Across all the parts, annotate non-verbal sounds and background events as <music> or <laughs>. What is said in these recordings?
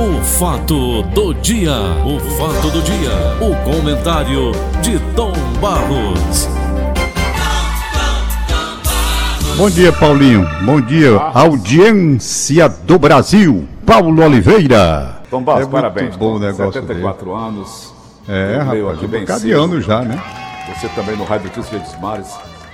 O fato do dia, o fato do dia, o comentário de Tom Barros. Bom dia, Paulinho. Bom dia, audiência do Brasil. Paulo Oliveira. Tom Barros, É muito parabéns. bom negócio 74 anos. É, rapaz, aqui um bem de ano já, né? Você também no Rádio Notícias Verdes Mares.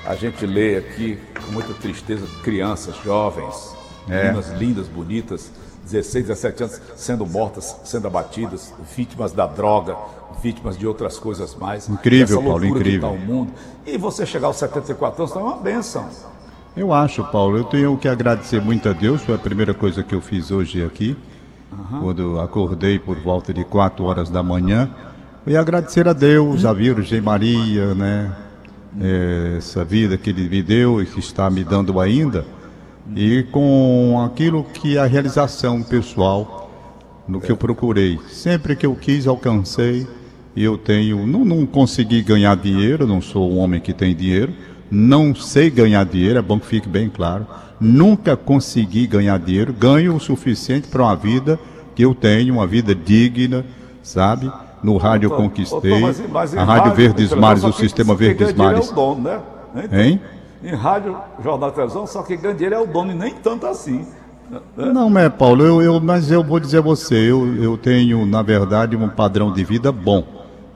A gente lê aqui com muita tristeza crianças, jovens, É. meninas lindas, bonitas, 16, 17 anos, sendo mortas, sendo abatidas, vítimas da droga, vítimas de outras coisas mais. Incrível, Paulo, incrível. tá mundo. E você chegar aos 74 anos é uma benção. Eu acho, Paulo, eu tenho que agradecer muito a Deus. Foi a primeira coisa que eu fiz hoje aqui, quando acordei por volta de 4 horas da manhã. E agradecer a Deus, a Virgem Maria, né? É, essa vida que Ele me deu e que está me dando ainda. E com aquilo que é a realização pessoal, no que eu procurei. Sempre que eu quis, alcancei. E eu tenho. Não, não consegui ganhar dinheiro, não sou um homem que tem dinheiro. Não sei ganhar dinheiro, é bom que fique bem claro. Nunca consegui ganhar dinheiro. Ganho o suficiente para uma vida que eu tenho, uma vida digna, sabe? No rádio eu conquistei. mas- mas a Rádio televisão, Mares, o Sistema dinheiro Mares. É o dono, né? Então, Hein? Em rádio, jornal, televisão, só quem ganha dinheiro é o dono e nem tanto assim. Não, é, Paulo, eu, eu- mas eu vou dizer a você, eu, eu tenho, na verdade, um padrão de vida bom.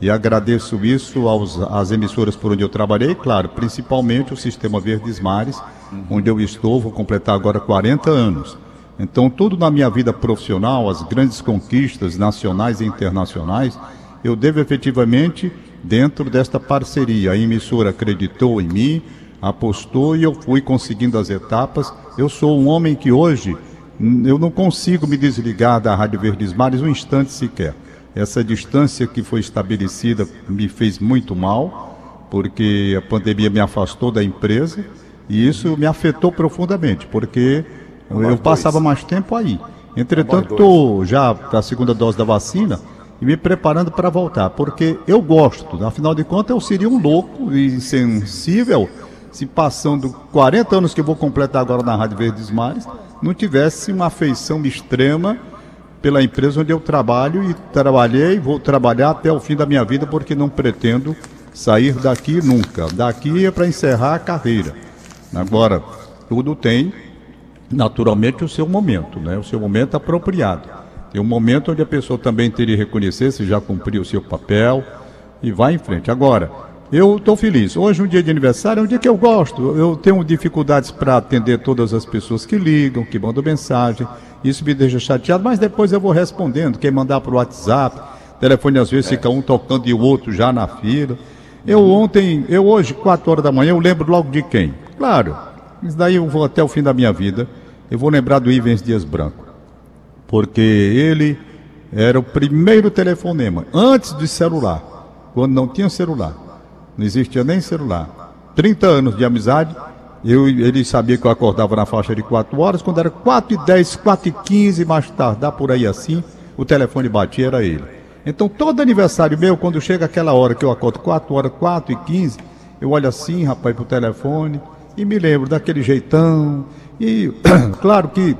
E agradeço isso aos, às emissoras por onde eu trabalhei, claro, principalmente o Sistema Verdes Mares, onde eu estou, vou completar agora 40 anos. Então, tudo na minha vida profissional, as grandes conquistas nacionais e internacionais, eu devo efetivamente dentro desta parceria. A emissora acreditou em mim, apostou e eu fui conseguindo as etapas. Eu sou um homem que hoje eu não consigo me desligar da Rádio Verdes Mares um instante sequer. Essa distância que foi estabelecida me fez muito mal, porque a pandemia me afastou da empresa e isso me afetou profundamente, porque eu passava mais tempo aí. Entretanto, estou já para a segunda dose da vacina e me preparando para voltar, porque eu gosto, afinal de contas eu seria um louco e insensível se passando 40 anos que eu vou completar agora na Rádio Verdes Mares, não tivesse uma afeição extrema pela empresa onde eu trabalho e trabalhei, vou trabalhar até o fim da minha vida porque não pretendo sair daqui nunca. Daqui é para encerrar a carreira. Agora, tudo tem naturalmente o seu momento, né? O seu momento apropriado. Tem um momento onde a pessoa também teria que reconhecer se já cumpriu o seu papel e vai em frente. Agora, eu estou feliz. Hoje, um dia de aniversário, é um dia que eu gosto. Eu tenho dificuldades para atender todas as pessoas que ligam, que mandam mensagem. Isso me deixa chateado, mas depois eu vou respondendo. Quem mandar por WhatsApp, telefone às vezes fica um tocando e o outro já na fila. Eu ontem, eu hoje, 4 horas da manhã, eu lembro logo de quem? Claro, isso daí eu vou até o fim da minha vida. Eu vou lembrar do Ivens Dias Branco. Porque ele era o primeiro telefonema, antes do celular, quando não tinha celular. Não existia nem celular. 30 anos de amizade, eu, ele sabia que eu acordava na faixa de 4 horas, quando era 4 e 10, 4 e 15, mais tardar por aí assim, o telefone batia, era ele. Então todo aniversário meu, quando chega aquela hora que eu acordo 4 horas, 4 e 15, eu olho assim, rapaz, pro telefone e me lembro daquele jeitão. E <clears throat> claro que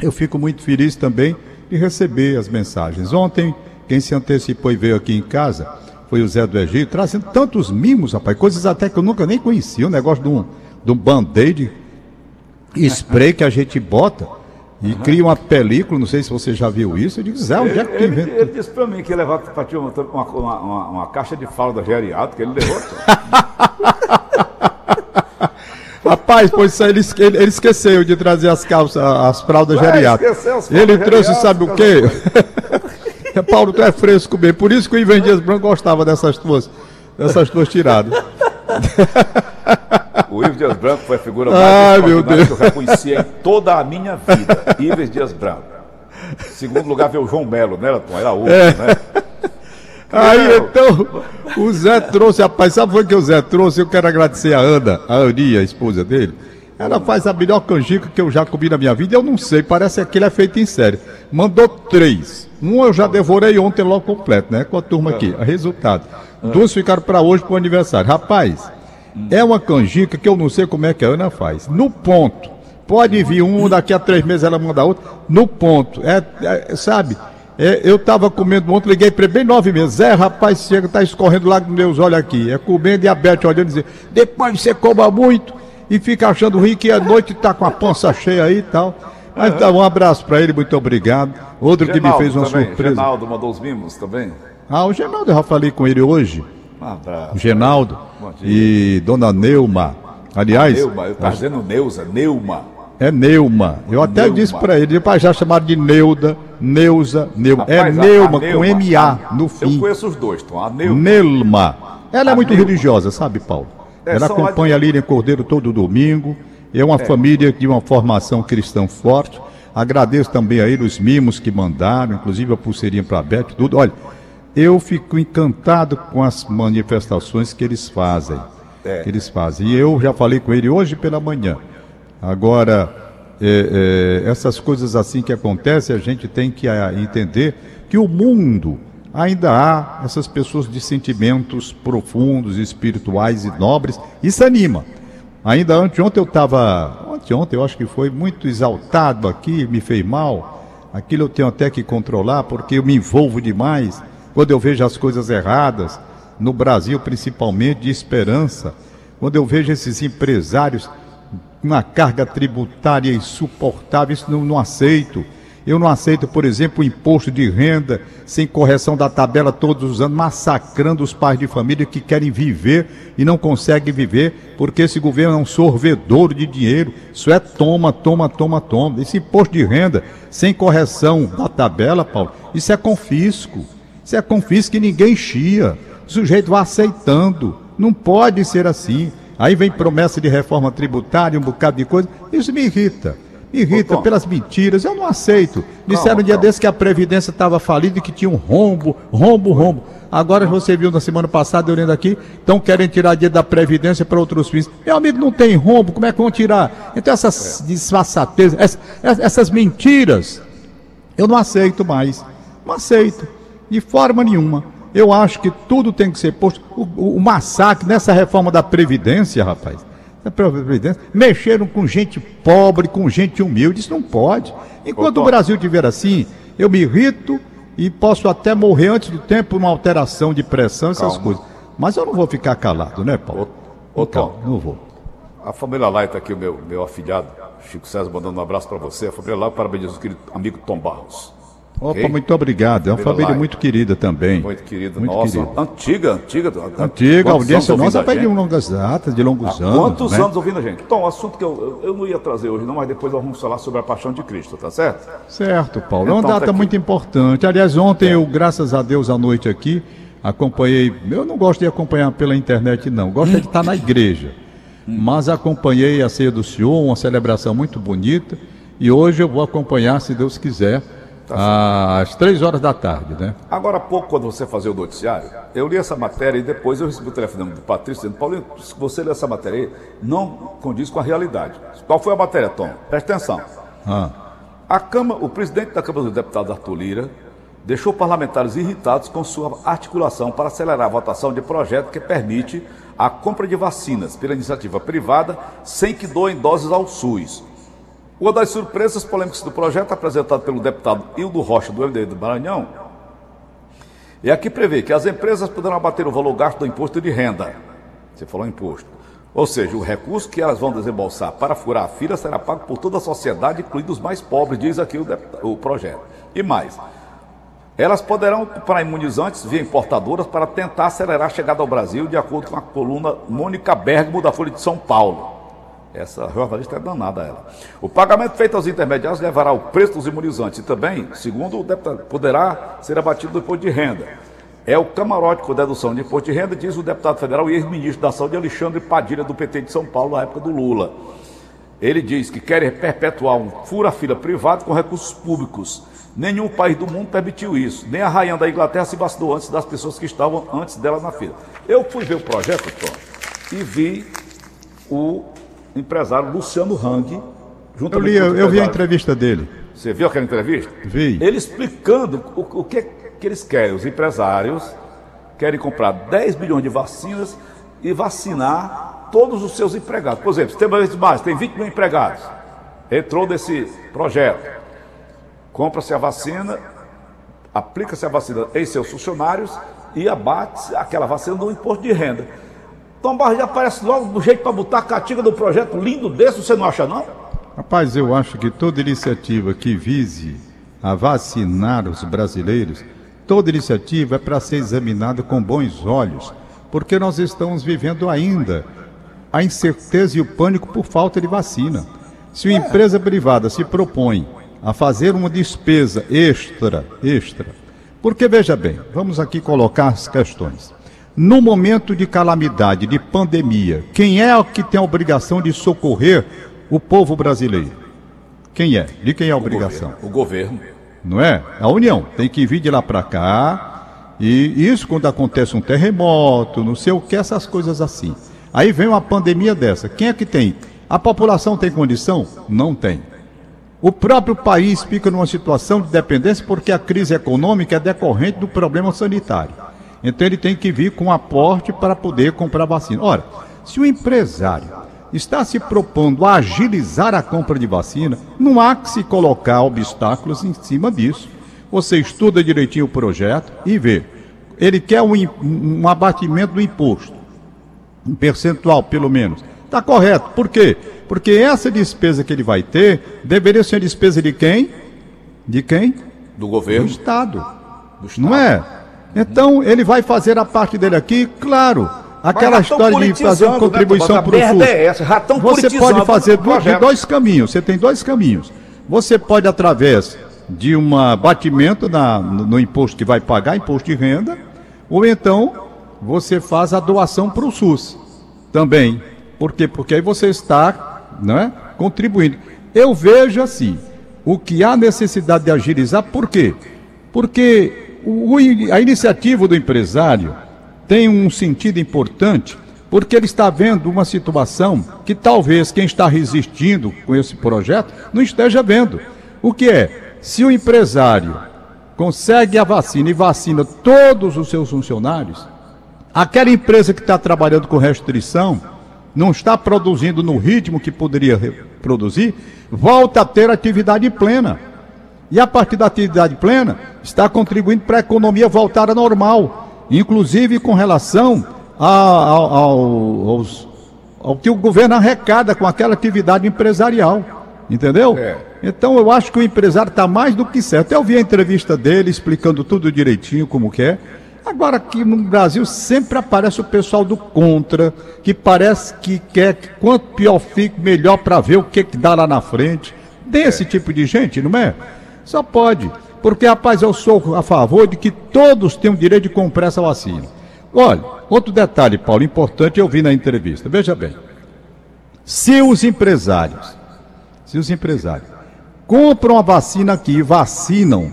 eu fico muito feliz também de receber as mensagens. Ontem, quem se antecipou e veio aqui em casa foi o Zé do Egito, trazendo tantos mimos, rapaz, coisas até que eu nunca nem conhecia, o negócio de um, de um band-aid spray que a gente bota e cria uma película, não sei se você já viu isso. Eu digo, Zé, onde é que tu Ele, inventa? ele disse pra mim que ia levar pra ti uma, uma, uma, uma caixa de fralda geriátrica, ele levou. <laughs> Rapaz, pois ele, esque- ele esqueceu de trazer as calças, as fraldas Ué, geriátricas. esqueceu as fraldas Ele trouxe, sabe o quê? <laughs> Paulo, tu é fresco mesmo. Por isso que o Ivan Dias Branco gostava dessas tuas, dessas tuas tiradas. O Ives Dias Branco foi a figura Ai, mais Deus. que eu já conhecia em toda a minha vida. Ives Dias Branco. Segundo lugar veio o João Melo, né? Era outro, É. né? Aí então, o Zé trouxe, rapaz, sabe o que o Zé trouxe? Eu quero agradecer a Ana, a Aninha, a esposa dele. Ela faz a melhor canjica que eu já comi na minha vida. Eu não sei, parece que ele é feito em série. Mandou três. Um eu já devorei ontem logo completo, né? Com a turma aqui. Resultado. Duas ficaram para hoje pro aniversário. Rapaz, é uma canjica que eu não sei como é que a Ana faz. No ponto. Pode vir um, daqui a três meses ela manda outro. No ponto. É, é, sabe? É, eu estava comendo ontem, liguei para ele bem nove meses. Zé, rapaz, chega, tá escorrendo lá com meus olhos aqui. É comendo diabetes, olhando e dizer, depois você coma muito e fica achando ruim que à noite tá com a pança cheia aí e tal. Mas tá, um abraço para ele, muito obrigado. Outro Genaldo que me fez uma também. surpresa. Genaldo mandou os mimos também? Ah, o Genaldo, eu já falei com ele hoje. Um abraço. Genaldo e Dona Neuma. Aliás. Neuma, eu estava dizendo Neuza, Neuma. É Neuma. Eu até Neuma. disse para ele, depois já chamaram de Neuda, Neuza, Neuma. É Rapaz, é Neuma, Neuma com M-A no fim. Eu conheço os dois, Tom. A Neuma. Nelma. Ela é a muito Neuma. religiosa, sabe, Paulo? É, Ela acompanha a Líria Cordeiro todo domingo. É uma é. família de uma formação cristã forte. Agradeço também a ele os mimos que mandaram, inclusive a pulseirinha para a Beth, tudo. Olha, eu fico encantado com as manifestações que eles fazem. É. Que eles fazem. E eu já falei com ele hoje pela manhã. Agora, é, é, essas coisas assim que acontecem, a gente tem que a, é, entender que o mundo ainda há essas pessoas de sentimentos profundos, espirituais e nobres. Isso anima. Ainda anteontem eu estava, anteontem eu acho que foi muito exaltado aqui, me fez mal. Aquilo eu tenho até que controlar porque eu me envolvo demais quando eu vejo as coisas erradas, no Brasil principalmente, de esperança. Quando eu vejo esses empresários uma carga tributária insuportável, isso não, não aceito. Eu não aceito, por exemplo, o imposto de renda sem correção da tabela todos os anos, massacrando os pais de família que querem viver e não conseguem viver, porque esse governo é um sorvedor de dinheiro. Isso é toma, toma, toma, toma. Esse imposto de renda sem correção da tabela, Paulo, isso é confisco. Isso é confisco que ninguém chia. O sujeito vai aceitando. Não pode ser assim. Aí vem promessa de reforma tributária, um bocado de coisa. Isso me irrita. Irrita pelas mentiras. Eu não aceito. Disseram calma, um dia calma. desse que a Previdência estava falida e que tinha um rombo, rombo, rombo. Agora você viu na semana passada, eu lendo aqui, estão querendo tirar dinheiro da Previdência para outros fins. Meu amigo, não tem rombo, como é que vão tirar? Então essas é. disfarçatezas, essas, essas mentiras, eu não aceito mais. Não aceito. De forma nenhuma. Eu acho que tudo tem que ser posto. O, o, o massacre nessa reforma da Previdência, rapaz. Da Previdência, mexeram com gente pobre, com gente humilde. Isso não pode. Enquanto o Brasil estiver assim, eu me irrito e posso até morrer antes do tempo uma alteração de pressão, essas Calma. coisas. Mas eu não vou ficar calado, né, Paulo? Ô, ô Tom, não vou. A família está aqui, o meu, meu afilhado, Chico César, mandando um abraço para você. A família Lai parabeniza o querido amigo Tom Barros. Opa, okay? muito obrigado. É uma família, família muito querida também. Muito querida, muito nossa. Querida. Antiga, antiga. Antiga, a audiência nossa vai de longas datas, de longos anos. Quantos né? anos ouvindo a gente? Então, o assunto que eu, eu não ia trazer hoje, não, mas depois nós vamos falar sobre a paixão de Cristo, tá certo? Certo, Paulo. Então, é uma então, data tá muito importante. Aliás, ontem é. eu, graças a Deus, à noite aqui, acompanhei. Eu não gosto de acompanhar pela internet, não. Gosto hum. de estar na igreja. Hum. Mas acompanhei a ceia do Senhor, uma celebração muito bonita. E hoje eu vou acompanhar, se Deus quiser Tá às três horas da tarde, né? Agora há pouco, quando você fazia o noticiário, eu li essa matéria e depois eu recebi o telefone do Patrício dizendo, Paulinho, se você lê essa matéria aí, não condiz com a realidade. Qual foi a matéria, Tom? Presta atenção. Ah. A Câmara, o presidente da Câmara dos Deputados, Arthur Lira, deixou parlamentares irritados com sua articulação para acelerar a votação de projeto que permite a compra de vacinas pela iniciativa privada sem que doem doses ao SUS. Uma das surpresas polêmicas do projeto, apresentado pelo deputado Hildo Rocha, do MDB do Maranhão, é que prevê que as empresas poderão abater o valor gasto do imposto de renda. Você falou imposto. Ou seja, o recurso que elas vão desembolsar para furar a fila será pago por toda a sociedade, incluindo os mais pobres, diz aqui o, o projeto. E mais, elas poderão comprar imunizantes via importadoras para tentar acelerar a chegada ao Brasil, de acordo com a coluna Mônica Bergamo, da Folha de São Paulo. Essa jornalista é danada ela. O pagamento feito aos intermediários levará o preço dos imunizantes e também, segundo o deputado, poderá ser abatido do imposto de renda. É o camarote com dedução de imposto de renda, diz o deputado federal e ex-ministro da Saúde Alexandre Padilha, do PT de São Paulo, na época do Lula. Ele diz que quer perpetuar um fura-fila privado com recursos públicos. Nenhum país do mundo permitiu isso. Nem a rainha da Inglaterra se vacinou antes das pessoas que estavam antes dela na fila. Eu fui ver o projeto, Tom, e vi o empresário Luciano Hang. Eu, li, eu, eu vi a entrevista dele. Você viu aquela entrevista? Vi. Ele explicando o, o que, que eles querem. Os empresários querem comprar 10 milhões de vacinas e vacinar todos os seus empregados. Por exemplo, se tem mais, tem 20 mil empregados. Entrou nesse projeto. Compra-se a vacina, aplica-se a vacina em seus funcionários e abate aquela vacina no imposto de renda. Tom Barros já aparece logo do jeito para botar a catinga do projeto lindo desse, você não acha não? Rapaz, eu acho que toda iniciativa que vise a vacinar os brasileiros, toda iniciativa é para ser examinada com bons olhos, porque nós estamos vivendo ainda a incerteza e o pânico por falta de vacina. Se uma empresa privada se propõe a fazer uma despesa extra, extra, porque veja bem, vamos aqui colocar as questões. No momento de calamidade, de pandemia, quem é o que tem a obrigação de socorrer o povo brasileiro? Quem é? De quem é a obrigação? O governo. O governo. Não é? A União tem que vir de lá para cá. E isso quando acontece um terremoto, não sei o que, essas coisas assim. Aí vem uma pandemia dessa. Quem é que tem? A população tem condição? Não tem. O próprio país fica numa situação de dependência porque a crise econômica é decorrente do problema sanitário. Então ele tem que vir com aporte para poder comprar vacina. Ora, se o empresário está se propondo a agilizar a compra de vacina, não há que se colocar obstáculos em cima disso. Você estuda direitinho o projeto e vê. Ele quer um, um abatimento do imposto, um percentual pelo menos. Está correto. Por quê? Porque essa despesa que ele vai ter deveria ser despesa de quem? De quem? Do governo. Do Estado. Do Estado. Não é? Então, ele vai fazer a parte dele aqui, claro. Aquela história de fazer uma né, contribuição né, para o SUS. É essa, você pode fazer de dois caminhos. Você tem dois caminhos. Você pode, através de um batimento na, no, no imposto que vai pagar, imposto de renda, ou então você faz a doação para o SUS também. Por quê? Porque aí você está né, contribuindo. Eu vejo assim, o que há necessidade de agilizar, por quê? Porque o, a iniciativa do empresário tem um sentido importante, porque ele está vendo uma situação que talvez quem está resistindo com esse projeto não esteja vendo. O que é? Se o empresário consegue a vacina e vacina todos os seus funcionários, aquela empresa que está trabalhando com restrição, não está produzindo no ritmo que poderia produzir, volta a ter atividade plena. E a partir da atividade plena, está contribuindo para a economia voltar à normal, inclusive com relação a, a, ao, aos, ao que o governo arrecada com aquela atividade empresarial. Entendeu? É. Então eu acho que o empresário está mais do que certo. Eu vi a entrevista dele explicando tudo direitinho como que é. Agora aqui no Brasil sempre aparece o pessoal do contra, que parece que quer que quanto pior fique, melhor para ver o que, que dá lá na frente. Tem esse tipo de gente, não é? Só pode. Porque, rapaz, eu sou a favor de que todos tenham o direito de comprar essa vacina. Olha, outro detalhe, Paulo, importante eu vi na entrevista. Veja bem. Se os empresários, se os empresários compram a vacina aqui e vacinam,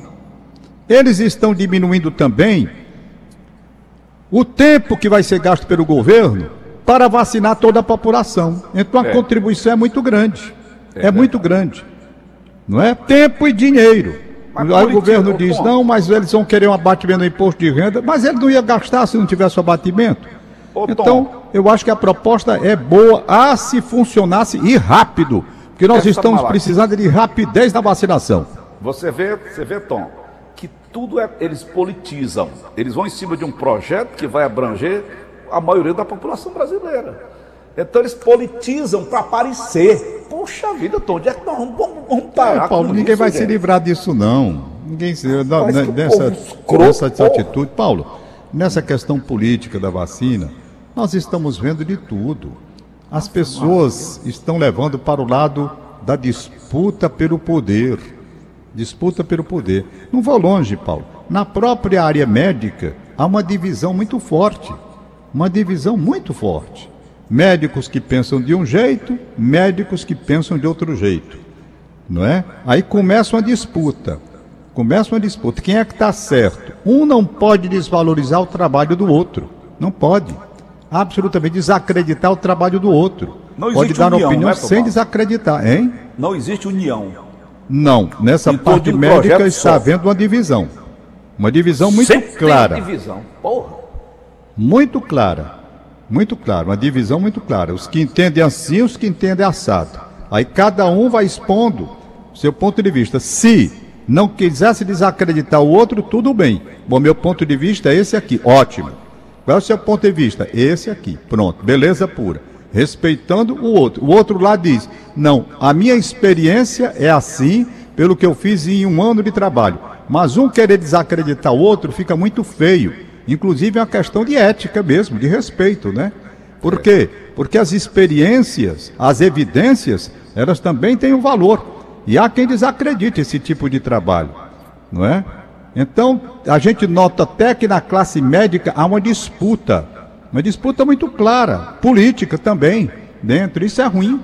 eles estão diminuindo também o tempo que vai ser gasto pelo governo para vacinar toda a população. Então a é. contribuição é muito grande. É, é muito grande. Não é? Tempo e dinheiro. Mas Aí o governo diz, não, mas eles vão querer um abatimento do imposto de renda, mas ele não ia gastar se não tivesse o abatimento. Ô, então, eu acho que a proposta é boa, a se funcionasse e rápido, porque nós estamos precisando de rapidez na vacinação. Você vê, você vê, Tom, tudo é, eles politizam. Eles vão em cima de um projeto que vai abranger a maioria da população brasileira. Então eles politizam para aparecer. Puxa vida, Tom, onde é que nós vamos, vamos parar? É, Paulo, ninguém vai gente? se livrar disso, não. Ninguém se não, né, nessa, nessa atitude. Paulo, nessa questão política da vacina, nós estamos vendo de tudo. As pessoas estão levando para o lado da disputa pelo poder disputa pelo poder. Não vou longe, Paulo. Na própria área médica, há uma divisão muito forte. Uma divisão muito forte. Médicos que pensam de um jeito, médicos que pensam de outro jeito. Não é? Aí começa uma disputa. Começa uma disputa. Quem é que está certo? Um não pode desvalorizar o trabalho do outro. Não pode. Absolutamente desacreditar o trabalho do outro. Não pode dar união, opinião né, sem desacreditar, hein? Não existe união. Não, nessa e parte médica está havendo uma divisão. Uma divisão muito Sempre clara. Divisão. Porra. Muito clara. Muito clara, uma divisão muito clara. Os que entendem assim, os que entendem assado. Aí cada um vai expondo seu ponto de vista. Se não quisesse desacreditar o outro, tudo bem. Bom, meu ponto de vista é esse aqui, ótimo. Qual é o seu ponto de vista? Esse aqui, pronto, beleza pura. Respeitando o outro. O outro lá diz: não, a minha experiência é assim, pelo que eu fiz em um ano de trabalho. Mas um querer desacreditar o outro fica muito feio. Inclusive é uma questão de ética mesmo, de respeito, né? Por quê? Porque as experiências, as evidências, elas também têm um valor. E há quem desacredite esse tipo de trabalho, não é? Então, a gente nota até que na classe médica há uma disputa, uma disputa muito clara, política também, dentro. Isso é ruim.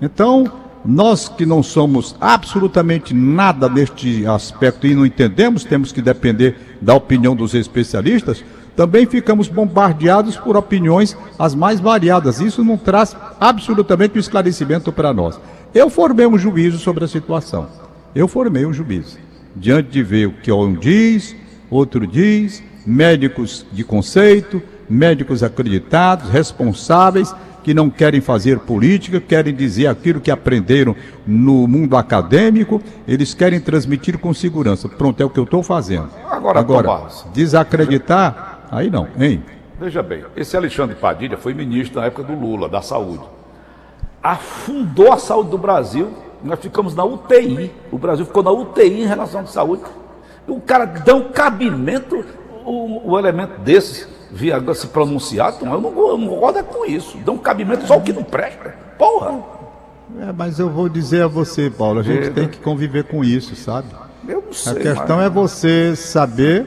Então, nós que não somos absolutamente nada neste aspecto e não entendemos, temos que depender da opinião dos especialistas, também ficamos bombardeados por opiniões as mais variadas. Isso não traz absolutamente um esclarecimento para nós. Eu formei um juízo sobre a situação. Eu formei um juízo. Diante de ver o que um diz, outro diz, médicos de conceito, médicos acreditados, responsáveis, que não querem fazer política, querem dizer aquilo que aprenderam no mundo acadêmico, eles querem transmitir com segurança. Pronto, é o que eu estou fazendo. Agora, Agora desacreditar, aí não, hein? Veja bem, esse Alexandre Padilha foi ministro na época do Lula, da saúde. Afundou a saúde do Brasil, nós ficamos na UTI. O Brasil ficou na UTI em relação à saúde. O cara dá um cabimento, o, o elemento desses via se pronunciar, eu não, eu não concordo com isso. Dá um cabimento só o que não presta. Porra! É, mas eu vou dizer a você, Paulo, a gente é, tem que conviver com isso, sabe? Eu não sei. A questão mas... é você saber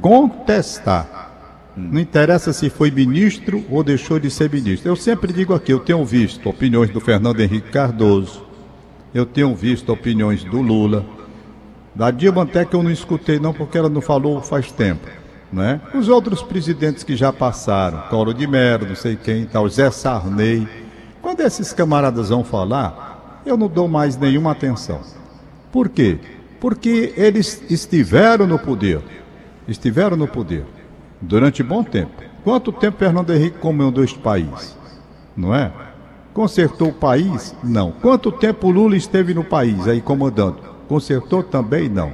contestar. Hum. Não interessa se foi ministro ou deixou de ser ministro. Eu sempre digo aqui, eu tenho visto opiniões do Fernando Henrique Cardoso, eu tenho visto opiniões do Lula, da Dilma até que eu não escutei não, porque ela não falou faz tempo né? Os outros presidentes que já passaram, Coro de Mello, não sei quem tal, Zé Sarney. Quando esses camaradas vão falar, eu não dou mais nenhuma atenção. Por quê? Porque eles estiveram no poder. Estiveram no poder durante bom tempo. Quanto tempo Fernando Henrique comandou este país? Não é? Consertou o país? Não. Quanto tempo Lula esteve no país aí comandando? Consertou também? Não.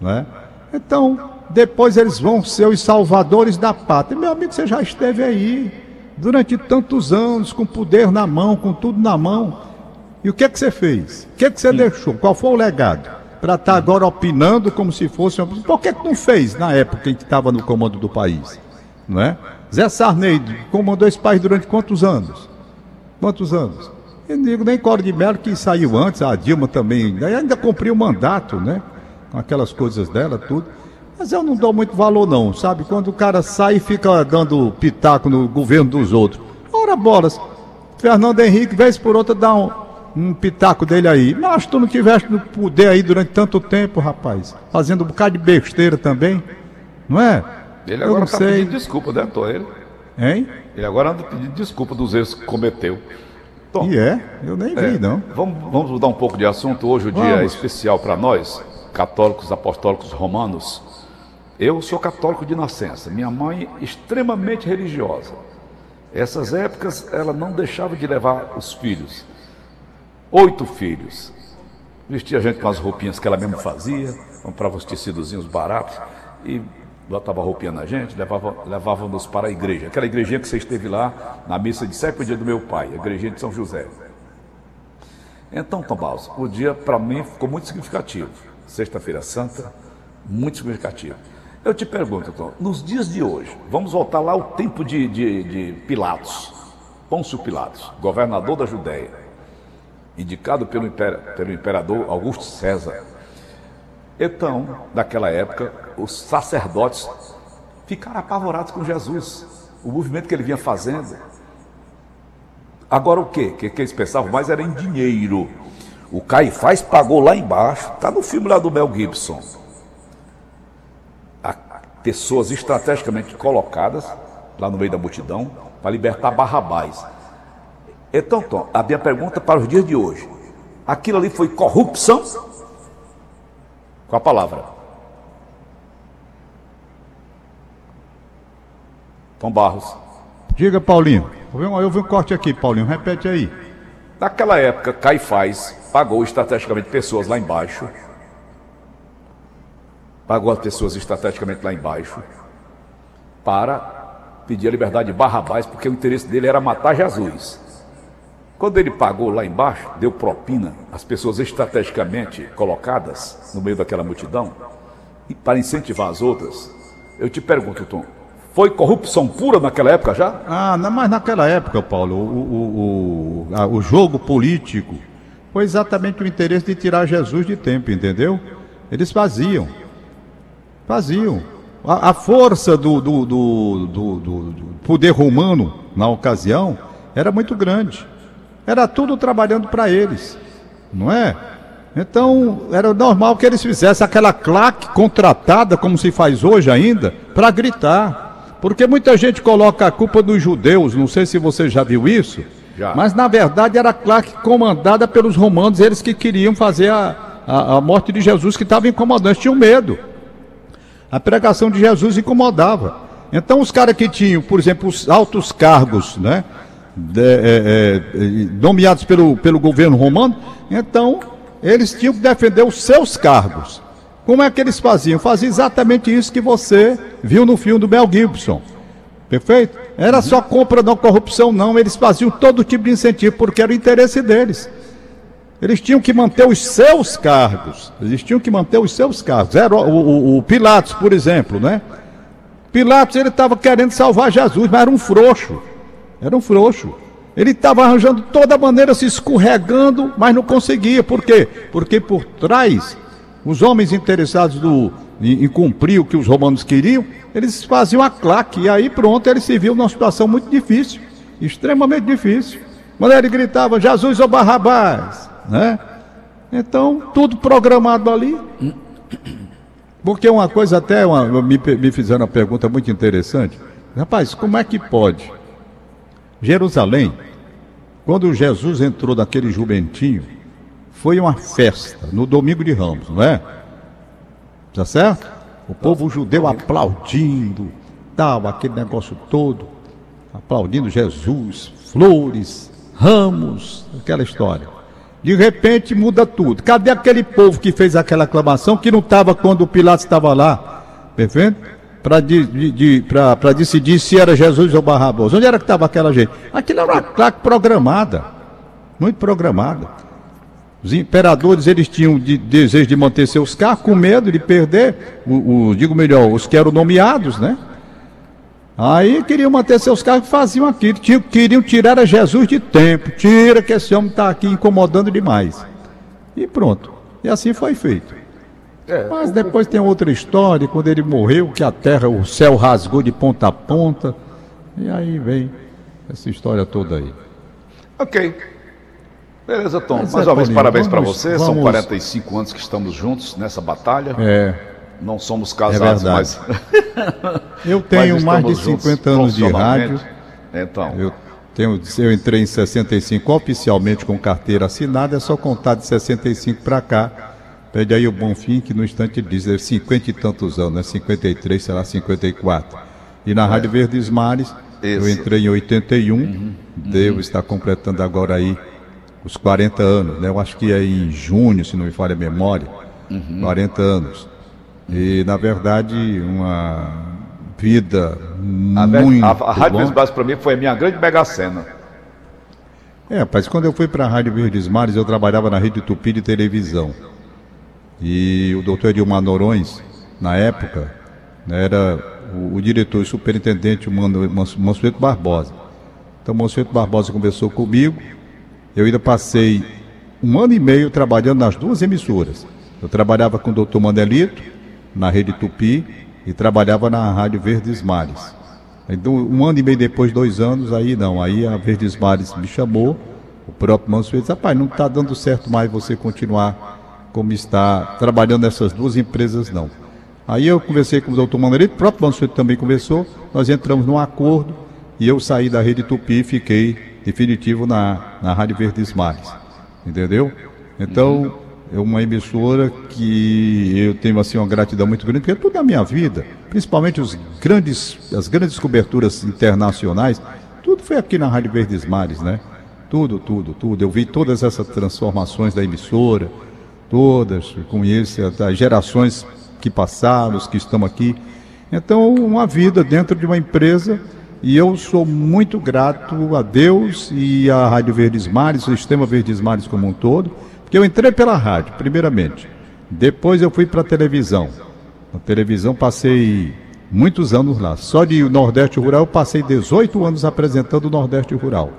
Não é? Então, depois eles vão ser os salvadores da pátria. Meu amigo, você já esteve aí durante tantos anos, com poder na mão, com tudo na mão. E o que é que você fez? O que é que você Sim. deixou? Qual foi o legado? Para estar tá agora opinando como se fosse. Por que, que não fez na época em que estava no comando do país? Não é? Zé Sarney comandou esse país durante quantos anos? Quantos anos? Eu não digo nem Coro de Mello que saiu antes, a Dilma também, ainda cumpriu o mandato, né? Com aquelas coisas dela, tudo. Mas eu não dou muito valor não, sabe? Quando o cara sai e fica dando pitaco no governo dos outros. Ora bolas, Fernando Henrique, vez por outra, dá um, um pitaco dele aí. Mas tu não tiveste no poder aí durante tanto tempo, rapaz. Fazendo um bocado de besteira também, não é? Ele agora está pedindo desculpa, né, Tô, ele? Hein? Ele agora anda pedindo desculpa dos erros que cometeu. Tom, e é? Eu nem vi, é, não. Vamos, vamos mudar um pouco de assunto. Hoje o vamos. dia é especial para nós, católicos apostólicos romanos. Eu sou católico de nascença, minha mãe extremamente religiosa. Essas épocas ela não deixava de levar os filhos, oito filhos. Vestia a gente com as roupinhas que ela mesma fazia, comprava os tecidozinhos baratos e botava roupinha na gente, levava, levava-nos para a igreja. Aquela igrejinha que você esteve lá na missa de sétimo dia do meu pai, a igrejinha de São José. Então, Tomás, o dia para mim ficou muito significativo. Sexta-feira Santa, muito significativo. Eu te pergunto, então, nos dias de hoje, vamos voltar lá ao tempo de, de, de Pilatos, Pôncio Pilatos, governador da Judéia, indicado pelo, pelo imperador Augusto César. Então, naquela época, os sacerdotes ficaram apavorados com Jesus, o movimento que ele vinha fazendo. Agora o quê? O que, que eles pensavam mais era em dinheiro. O Caifás pagou lá embaixo, está no filme lá do Mel Gibson pessoas estrategicamente colocadas lá no meio da multidão para libertar Barrabás. Então, Tom, a minha pergunta para os dias de hoje: aquilo ali foi corrupção? Com a palavra. Tom Barros. Diga, Paulinho. Eu vi um corte aqui, Paulinho. Repete aí. Naquela época, Caifás pagou estrategicamente pessoas lá embaixo pagou as pessoas estrategicamente lá embaixo para pedir a liberdade de Barrabás, porque o interesse dele era matar Jesus. Quando ele pagou lá embaixo, deu propina às pessoas estrategicamente colocadas no meio daquela multidão, e para incentivar as outras, eu te pergunto, Tom, foi corrupção pura naquela época já? Ah, não, mas naquela época, Paulo, o, o, o, o jogo político foi exatamente o interesse de tirar Jesus de tempo, entendeu? Eles faziam. Faziam. A, a força do, do, do, do, poder romano na ocasião era muito grande. Era tudo trabalhando para eles, não é? Então era normal que eles fizessem aquela claque contratada, como se faz hoje ainda, para gritar. Porque muita gente coloca a culpa dos judeus, não sei se você já viu isso, já. mas na verdade era a claque comandada pelos romanos, eles que queriam fazer a, a, a morte de Jesus, que estavam incomodando, eles tinham medo. A pregação de Jesus incomodava. Então os caras que tinham, por exemplo, os altos cargos, né? de, é, é, nomeados pelo, pelo governo romano, então eles tinham que defender os seus cargos. Como é que eles faziam? Faziam exatamente isso que você viu no filme do Mel Gibson. Perfeito? Era só compra, não corrupção, não. Eles faziam todo tipo de incentivo, porque era o interesse deles. Eles tinham que manter os seus cargos. Eles tinham que manter os seus cargos. Era o, o, o Pilatos, por exemplo, né? Pilatos, ele estava querendo salvar Jesus, mas era um frouxo. Era um frouxo. Ele estava arranjando toda maneira, se escorregando, mas não conseguia. Por quê? Porque por trás, os homens interessados do, em, em, cumprir o que os romanos queriam, eles faziam a claque. E aí pronto, ele se viu numa situação muito difícil, extremamente difícil. Quando ele gritava, Jesus ou Barrabás, né? Então, tudo programado ali. Porque uma coisa até, uma, me, me fizeram uma pergunta muito interessante. Rapaz, como é que pode Jerusalém, quando Jesus entrou naquele jumentinho, foi uma festa no domingo de Ramos, não é? Tá certo? O povo judeu aplaudindo, tal, aquele negócio todo, aplaudindo Jesus, flores, ramos, aquela história. De repente muda tudo. Cadê aquele povo que fez aquela aclamação que não estava quando o Pilatos estava lá? Perfeito? para de, de, decidir se era Jesus ou Barrabás. Onde era que estava aquela gente? Aquilo era uma claque programada, muito programada. Os imperadores eles tinham de, desejo de manter seus carros, com medo de perder, o, o, digo melhor, os que eram nomeados, né? Aí queriam manter seus carros e faziam aquilo. Tinham, queriam tirar a Jesus de tempo. Tira que esse homem está aqui incomodando demais. E pronto. E assim foi feito. É, Mas depois tem outra história, quando ele morreu, que a terra, o céu rasgou de ponta a ponta. E aí vem essa história toda aí. Ok. Beleza, Tom. Mas Mais é, uma vez, parabéns para você. Vamos... São 45 anos que estamos juntos nessa batalha. É. Não somos casados, é <laughs> mas. eu tenho mais de 50 anos de rádio. Então. Eu, tenho, eu entrei em 65 oficialmente com carteira assinada, é só contar de 65 para cá Pede aí o Bonfim, que no instante diz, é 50 e tantos anos, né? 53, será 54. E na é. Rádio Verdes Mares, Isso. eu entrei em 81, uhum. devo uhum. estar completando agora aí os 40 anos, né? Eu acho que é em junho, se não me falha a memória, uhum. 40 anos. E, na verdade, uma vida a muito A, a Rádio Verdes Mares, para mim, foi a minha grande mega cena. É, rapaz, quando eu fui para a Rádio Verdes Mares, eu trabalhava na Rede Tupi de televisão. E o doutor Edilmar Norões, na época, né, era o, o diretor e superintendente, o Mansueto Barbosa. Então, o Mansueto Barbosa conversou comigo. Eu ainda passei um ano e meio trabalhando nas duas emissoras. Eu trabalhava com o doutor Manelito, na Rede Tupi, e trabalhava na Rádio Verdes Mares. Então, um ano e meio depois, dois anos, aí não, aí a Verdes Mares me chamou, o próprio Mansueto disse, rapaz, não está dando certo mais você continuar como está trabalhando nessas duas empresas, não. Aí eu conversei com o doutor Manolito, o próprio Mansueto também conversou, nós entramos num acordo e eu saí da Rede Tupi e fiquei definitivo na, na Rádio Verdes Mares. Entendeu? Então, é uma emissora que eu tenho assim uma gratidão muito grande, porque toda a minha vida, principalmente os grandes, as grandes coberturas internacionais, tudo foi aqui na Rádio Verdes Mares, né? Tudo, tudo, tudo. Eu vi todas essas transformações da emissora, todas, conheço as gerações que passaram, os que estão aqui. Então, uma vida dentro de uma empresa e eu sou muito grato a Deus e à Rádio Verdes Mares, o Sistema Verdes Mares como um todo, porque eu entrei pela rádio, primeiramente. Depois eu fui para a televisão. Na televisão passei muitos anos lá. Só de Nordeste Rural eu passei 18 anos apresentando o Nordeste Rural.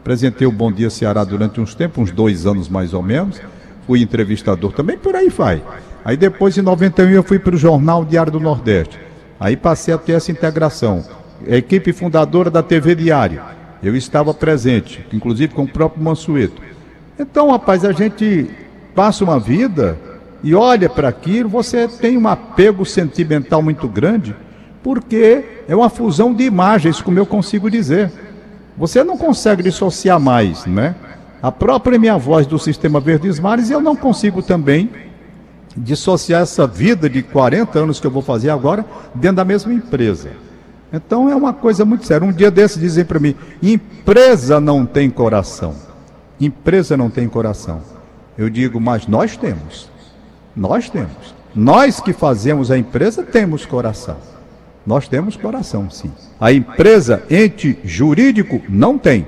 Apresentei o Bom Dia Ceará durante uns tempos, uns dois anos mais ou menos. Fui entrevistador também, por aí vai. Aí depois, em 91, eu fui para o Jornal Diário do Nordeste. Aí passei a ter essa integração. A equipe fundadora da TV Diário. Eu estava presente, inclusive com o próprio Mansueto. Então, rapaz, a gente passa uma vida e olha para aquilo, você tem um apego sentimental muito grande, porque é uma fusão de imagens, como eu consigo dizer. Você não consegue dissociar mais, né? A própria minha voz do Sistema Verdes Mares, eu não consigo também dissociar essa vida de 40 anos que eu vou fazer agora dentro da mesma empresa. Então é uma coisa muito séria. Um dia desses dizem para mim: empresa não tem coração. Empresa não tem coração. Eu digo, mas nós temos. Nós temos. Nós que fazemos a empresa temos coração. Nós temos coração, sim. A empresa, ente jurídico, não tem.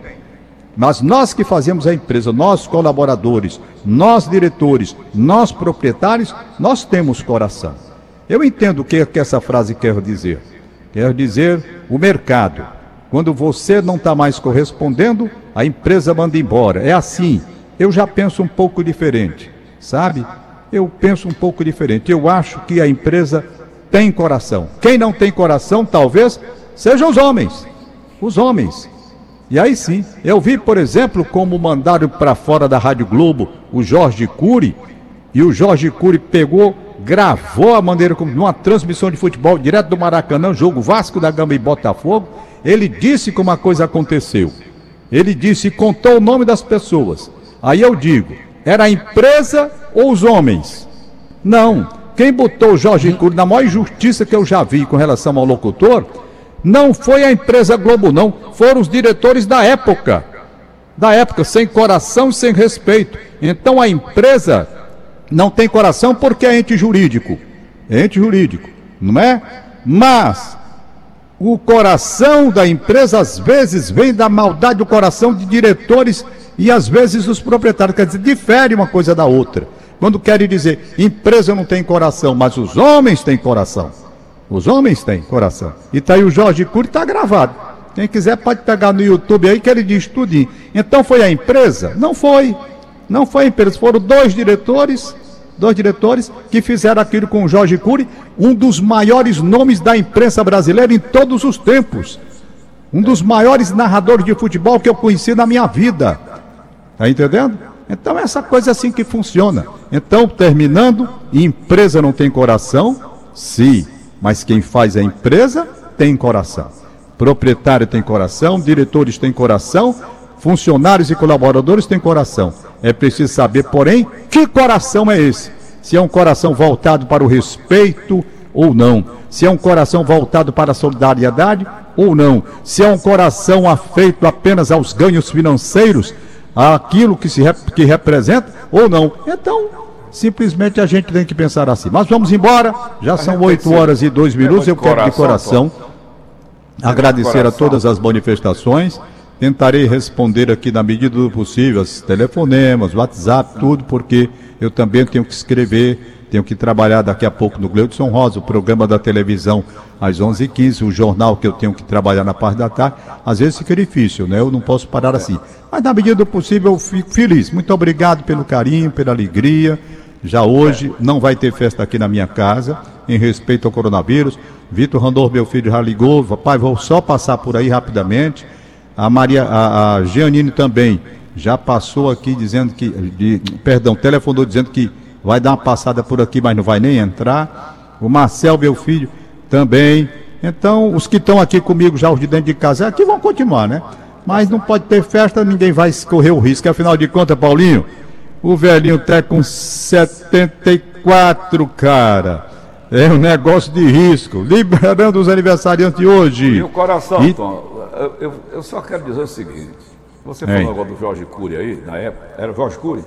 Mas nós que fazemos a empresa, nós colaboradores, nós diretores, nós proprietários, nós temos coração. Eu entendo o que, que essa frase quer dizer. Quer dizer o mercado. Quando você não está mais correspondendo, a empresa manda embora. É assim. Eu já penso um pouco diferente, sabe? Eu penso um pouco diferente. Eu acho que a empresa tem coração. Quem não tem coração, talvez, sejam os homens. Os homens. E aí sim, eu vi, por exemplo, como mandaram para fora da Rádio Globo o Jorge Cury, e o Jorge Cury pegou, gravou a maneira como, numa transmissão de futebol direto do Maracanã, jogo Vasco da Gama e Botafogo, ele disse como a coisa aconteceu. Ele disse e contou o nome das pessoas. Aí eu digo, era a empresa ou os homens? Não. Quem botou o Jorge Cury na maior injustiça que eu já vi com relação ao locutor não foi a empresa Globo, não. Foram os diretores da época. Da época, sem coração e sem respeito. Então a empresa não tem coração porque é ente jurídico. É ente jurídico, não é? Mas o coração da empresa às vezes vem da maldade do coração de diretores e às vezes dos proprietários. Quer dizer, difere uma coisa da outra. Quando querem dizer empresa não tem coração, mas os homens têm coração. Os homens têm coração. E tá aí o Jorge Cury, está gravado. Quem quiser pode pegar no YouTube aí que ele diz tudinho. Então foi a empresa? Não foi. Não foi a empresa. Foram dois diretores, dois diretores que fizeram aquilo com o Jorge Cury, um dos maiores nomes da imprensa brasileira em todos os tempos. Um dos maiores narradores de futebol que eu conheci na minha vida. Tá entendendo? Então essa coisa é assim que funciona. Então, terminando, empresa não tem coração? Sim. Mas quem faz a empresa tem coração. Proprietário tem coração, diretores têm coração, funcionários e colaboradores têm coração. É preciso saber, porém, que coração é esse? Se é um coração voltado para o respeito ou não. Se é um coração voltado para a solidariedade ou não. Se é um coração afeito apenas aos ganhos financeiros, àquilo que se que representa ou não. Então, Simplesmente a gente tem que pensar assim. Mas vamos embora, já são 8 horas e 2 minutos. Eu quero de coração agradecer a todas as manifestações. Tentarei responder aqui na medida do possível, os telefonemas, WhatsApp, tudo, porque eu também tenho que escrever, tenho que trabalhar daqui a pouco no Gleudson Rosa, o programa da televisão às 11h15, o jornal que eu tenho que trabalhar na parte da tarde. Às vezes fica difícil, né? Eu não posso parar assim. Mas na medida do possível eu fico feliz. Muito obrigado pelo carinho, pela alegria. Já hoje não vai ter festa aqui na minha casa, em respeito ao coronavírus. Vitor Randor, meu filho, já ligou. Pai, vou só passar por aí rapidamente. A Maria, a, a Gianine também já passou aqui dizendo que, de, perdão, telefonou dizendo que vai dar uma passada por aqui, mas não vai nem entrar. O Marcel, meu filho, também. Então, os que estão aqui comigo já, os de dentro de casa, aqui vão continuar, né? Mas não pode ter festa, ninguém vai correr o risco. Afinal de contas, Paulinho, o velhinho tá com 74, cara. É um negócio de risco. Liberando os aniversariantes de hoje. E o coração, e... Tom, eu, eu, só quero dizer o seguinte. Você falou agora do Jorge Cury aí, na época. Era o Jorge Cury?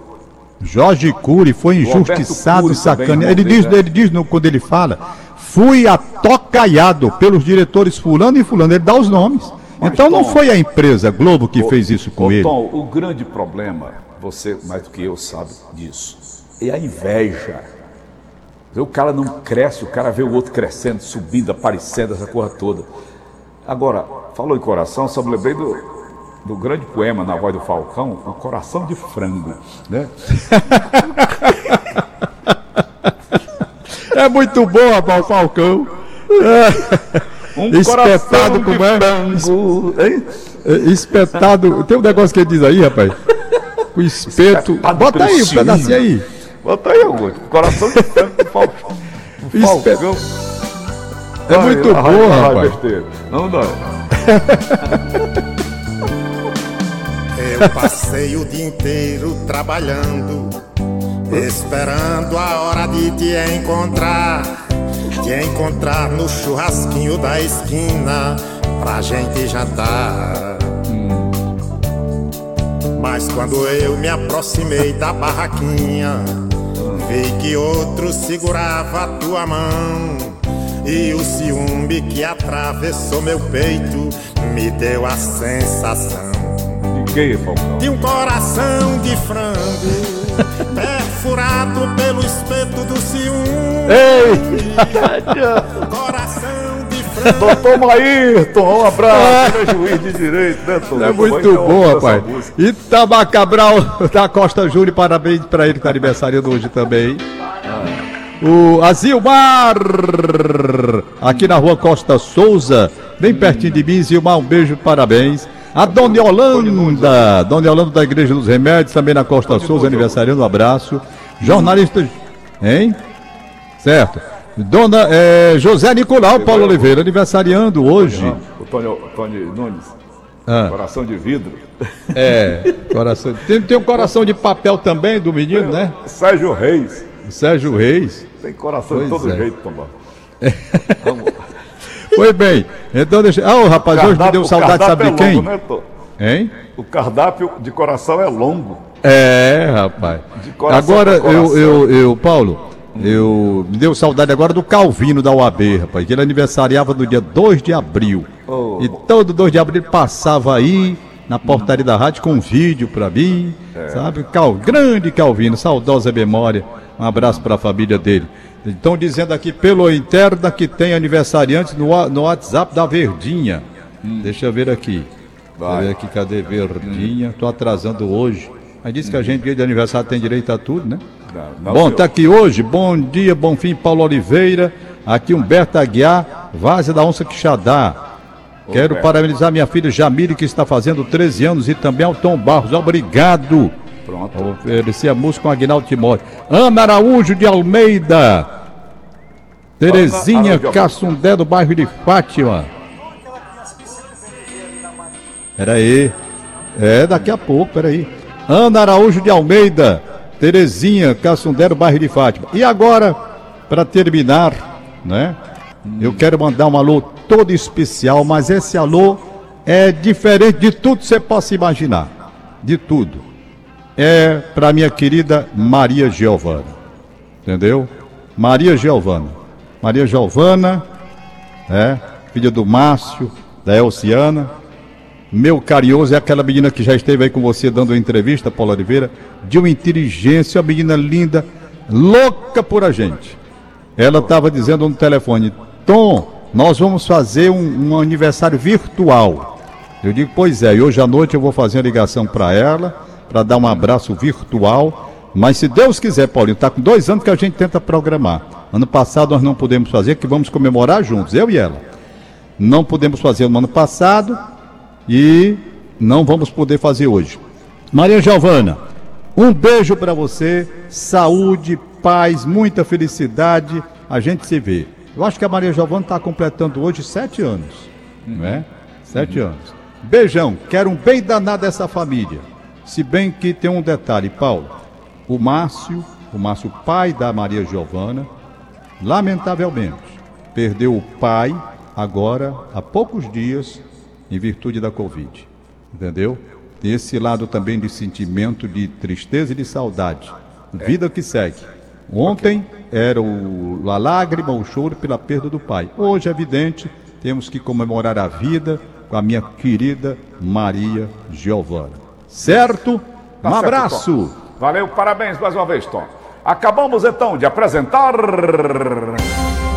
Jorge Cury foi injustiçado, sacaneado. Ele diz, né? ele diz no, quando ele fala, fui atocaiado pelos diretores fulano e fulano. Ele dá os nomes. Mas, então não foi a empresa Globo que o, fez isso com o, ele. Tom, o grande problema, você mais do que eu sabe disso, é a inveja. O cara não cresce, o cara vê o outro crescendo, subindo, aparecendo, essa coisa toda. Agora, falou em coração, só me lembrei do, do grande poema na voz do Falcão, O Coração de Frango, né? <laughs> é muito bom, rapaz, o Falcão. Um espetado como é? Frango, hein? É, espetado. Tem um negócio que ele diz aí, rapaz. O espeto. Espetado Bota aí um pedacinho aí. Bota aí, Augusto. Coração de frango do Falcão. Falcão. É muito bom, rapaz. Não dá. <laughs> Eu passei o dia inteiro trabalhando, esperando a hora de te encontrar. Te encontrar no churrasquinho da esquina pra gente jantar. Mas quando eu me aproximei da barraquinha, vi que outro segurava a tua mão. E o ciúme que atravessou meu peito me deu a sensação de? De um coração de frango <laughs> perfurado pelo espeto do ciúme. Ei! <laughs> Doutor Maírton, um abraço, é juiz de direito, né, Tom? É muito bom, rapaz. Itamar Cabral <laughs> da Costa Júnior, parabéns para ele que está aniversariando hoje também. O Azilmar, aqui na rua Costa Souza, bem pertinho de mim. Zilmar, um beijo, parabéns. A Dona Yolanda, Dona Yolanda da Igreja dos Remédios, também na Costa Souza, aniversariando, um abraço. Jornalista, hein? Certo. Dona é, José Nicolau Paulo Oliveira, aniversariando hoje. O Tony, Tony Nunes. Ah. Coração de vidro. É, coração. Tem, tem um coração de papel também do menino, né? Sérgio Reis. Sérgio Reis. Tem coração pois de todo é. jeito, Tomás. <laughs> É. Vamos. Foi bem. Então deixa. Ah, oh, rapaz, hoje me deu saudade, sabe de é quem? Longo, né, hein? O cardápio de coração é longo. É, rapaz. Agora, eu, eu, eu, Paulo. Eu me deu saudade agora do Calvino da UAB, rapaz, que ele aniversariava no dia 2 de abril. Oh. E todo 2 de abril ele passava aí na portaria da rádio com um vídeo para mim, é. sabe? Cal, grande Calvino, saudosa memória. Um abraço para a família dele. Estão dizendo aqui pelo interna que tem aniversariantes no, no WhatsApp da Verdinha. Hum. Deixa eu ver aqui. Vai. ver aqui, cadê Verdinha? Estou atrasando hoje. Mas disse que a gente, dia de aniversário, tem direito a tudo, né? Bom, está aqui hoje. Bom dia, bom fim, Paulo Oliveira. Aqui Humberto Aguiar, Várzea da Onça Quixadá. Quero parabenizar minha filha Jamile, que está fazendo 13 anos, e também ao Tom Barros. Obrigado. Pronto. Vou oferecer a música com Aguinaldo Timóteo. Ana Araújo de Almeida. Terezinha Cassundé do bairro de Fátima. Peraí. É, daqui a pouco, peraí. Ana Araújo de Almeida. Terezinha Cassundé do bairro de Fátima. E agora, para terminar, né? Eu quero mandar um alô todo especial, mas esse alô é diferente de tudo que você possa imaginar. De tudo é para minha querida Maria Giovana. Entendeu? Maria Giovana. Maria Giovana, é, filha do Márcio, da Elciana. Meu carinhoso é aquela menina que já esteve aí com você dando entrevista, Paula Oliveira, de uma inteligência, uma menina linda, louca por a gente. Ela estava dizendo no telefone, Tom, nós vamos fazer um, um aniversário virtual. Eu digo, pois é, e hoje à noite eu vou fazer uma ligação para ela para dar um abraço virtual. Mas se Deus quiser, Paulinho, está com dois anos que a gente tenta programar. Ano passado nós não pudemos fazer, que vamos comemorar juntos, eu e ela. Não pudemos fazer no ano passado e não vamos poder fazer hoje. Maria Giovana, um beijo para você, saúde, paz, muita felicidade. A gente se vê. Eu acho que a Maria Giovana está completando hoje sete anos, uhum. não é? Sete uhum. anos. Beijão, quero um bem danado dessa família. Se bem que tem um detalhe, Paulo. O Márcio, o Márcio, pai da Maria Giovana, lamentavelmente, perdeu o pai agora há poucos dias em virtude da Covid. Entendeu? Tem esse lado também de sentimento de tristeza e de saudade. Vida que segue. Ontem era o, a lágrima, o choro pela perda do pai. Hoje é evidente, temos que comemorar a vida com a minha querida Maria Giovana. Certo? Tá um certo, abraço. Tom. Valeu, parabéns mais uma vez, Tom. Acabamos então de apresentar.